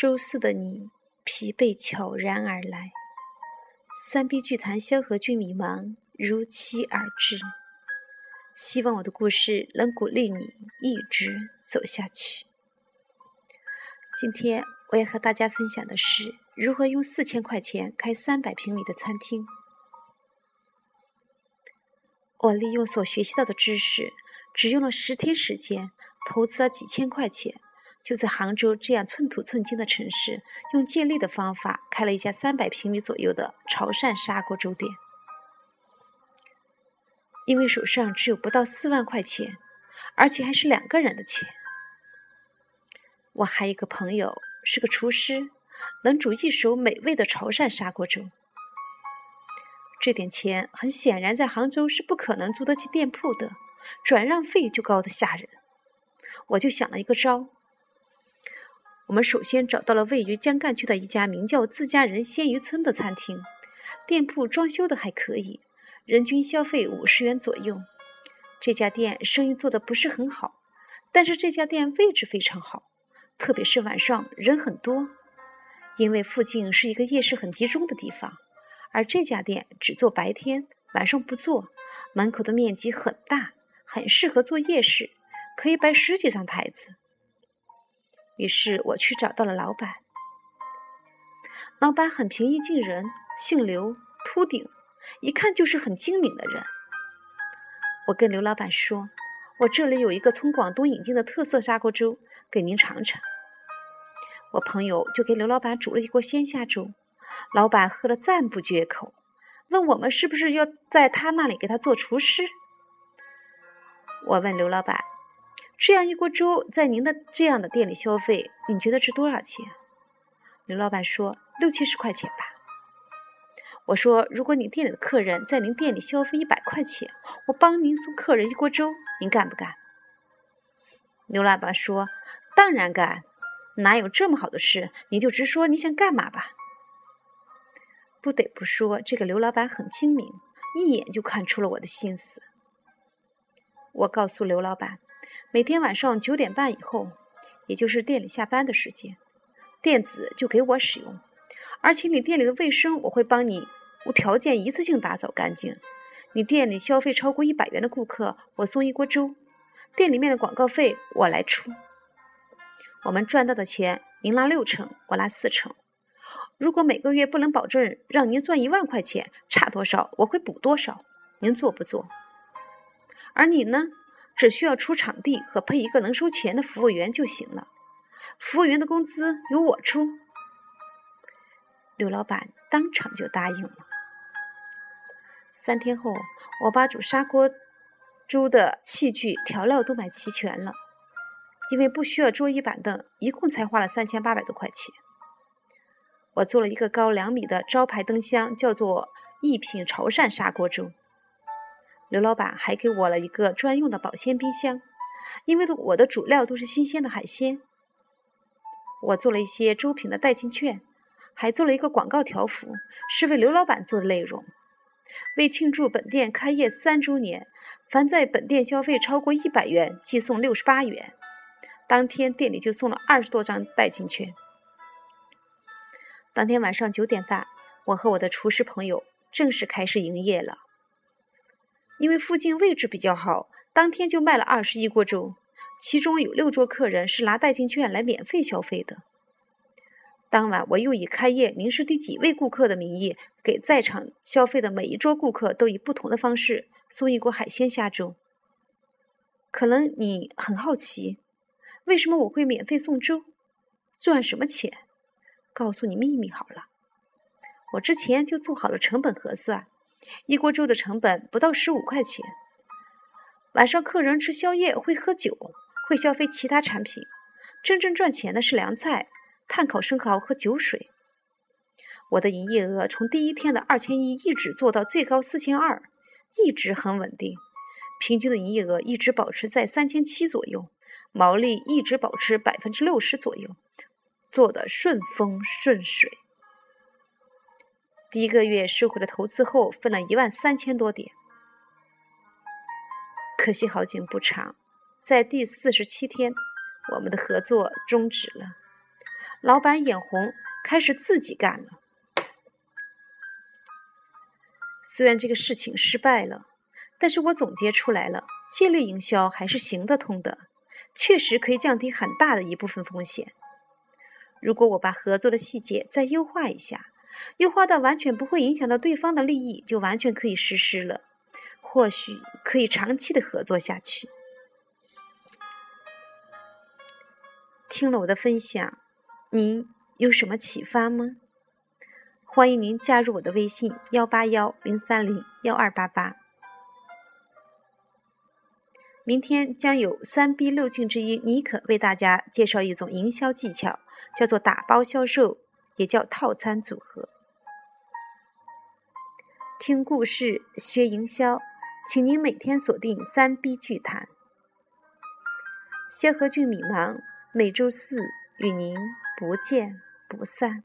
周四的你，疲惫悄然而来。三 B 剧团萧何俊迷茫如期而至。希望我的故事能鼓励你一直走下去。今天我要和大家分享的是如何用四千块钱开三百平米的餐厅。我利用所学习到的知识，只用了十天时间，投资了几千块钱。就在杭州这样寸土寸金的城市，用借力的方法开了一家三百平米左右的潮汕砂锅粥店。因为手上只有不到四万块钱，而且还是两个人的钱。我还有一个朋友是个厨师，能煮一手美味的潮汕砂锅粥。这点钱很显然在杭州是不可能租得起店铺的，转让费就高的吓人。我就想了一个招。我们首先找到了位于江干区的一家名叫“自家人鲜鱼村”的餐厅，店铺装修的还可以，人均消费五十元左右。这家店生意做的不是很好，但是这家店位置非常好，特别是晚上人很多，因为附近是一个夜市很集中的地方。而这家店只做白天，晚上不做，门口的面积很大，很适合做夜市，可以摆十几张台子。于是我去找到了老板，老板很平易近人，姓刘，秃顶，一看就是很精明的人。我跟刘老板说：“我这里有一个从广东引进的特色砂锅粥，给您尝尝。”我朋友就给刘老板煮了一锅鲜虾粥，老板喝了赞不绝口，问我们是不是要在他那里给他做厨师。我问刘老板。这样一锅粥在您的这样的店里消费，你觉得值多少钱？刘老板说六七十块钱吧。我说，如果你店里的客人在您店里消费一百块钱，我帮您送客人一锅粥，您干不干？刘老板说，当然干，哪有这么好的事？你就直说你想干嘛吧。不得不说，这个刘老板很精明，一眼就看出了我的心思。我告诉刘老板。每天晚上九点半以后，也就是店里下班的时间，店子就给我使用，而且你店里的卫生我会帮你无条件一次性打扫干净。你店里消费超过一百元的顾客，我送一锅粥。店里面的广告费我来出。我们赚到的钱，您拿六成，我拿四成。如果每个月不能保证让您赚一万块钱，差多少我会补多少。您做不做？而你呢？只需要出场地和配一个能收钱的服务员就行了，服务员的工资由我出。刘老板当场就答应了。三天后，我把煮砂锅粥的器具、调料都买齐全了，因为不需要桌椅板凳，一共才花了三千八百多块钱。我做了一个高两米的招牌灯箱，叫做“一品潮汕砂锅粥”。刘老板还给我了一个专用的保鲜冰箱，因为我的主料都是新鲜的海鲜。我做了一些周品的代金券，还做了一个广告条幅，是为刘老板做的内容。为庆祝本店开业三周年，凡在本店消费超过一百元，即送六十八元。当天店里就送了二十多张代金券。当天晚上九点半，我和我的厨师朋友正式开始营业了。因为附近位置比较好，当天就卖了二十一锅粥，其中有六桌客人是拿代金券来免费消费的。当晚，我又以开业您是第几位顾客的名义，给在场消费的每一桌顾客都以不同的方式送一锅海鲜虾粥。可能你很好奇，为什么我会免费送粥？赚什么钱？告诉你秘密好了，我之前就做好了成本核算。一锅粥的成本不到十五块钱。晚上客人吃宵夜会喝酒，会消费其他产品。真正赚钱的是凉菜、炭烤生蚝和酒水。我的营业额从第一天的二千一一直做到最高四千二，一直很稳定。平均的营业额一直保持在三千七左右，毛利一直保持百分之六十左右，做的顺风顺水。第一个月收回了投资后，分了一万三千多点。可惜好景不长，在第四十七天，我们的合作终止了。老板眼红，开始自己干了。虽然这个事情失败了，但是我总结出来了，借力营销还是行得通的，确实可以降低很大的一部分风险。如果我把合作的细节再优化一下，优化到完全不会影响到对方的利益，就完全可以实施了，或许可以长期的合作下去。听了我的分享，您有什么启发吗？欢迎您加入我的微信：幺八幺零三零幺二八八。明天将有三 B 六境之一妮可为大家介绍一种营销技巧，叫做打包销售，也叫套餐组合。听故事学营销，请您每天锁定三 B 剧谈。谢和俊米芒每周四与您不见不散。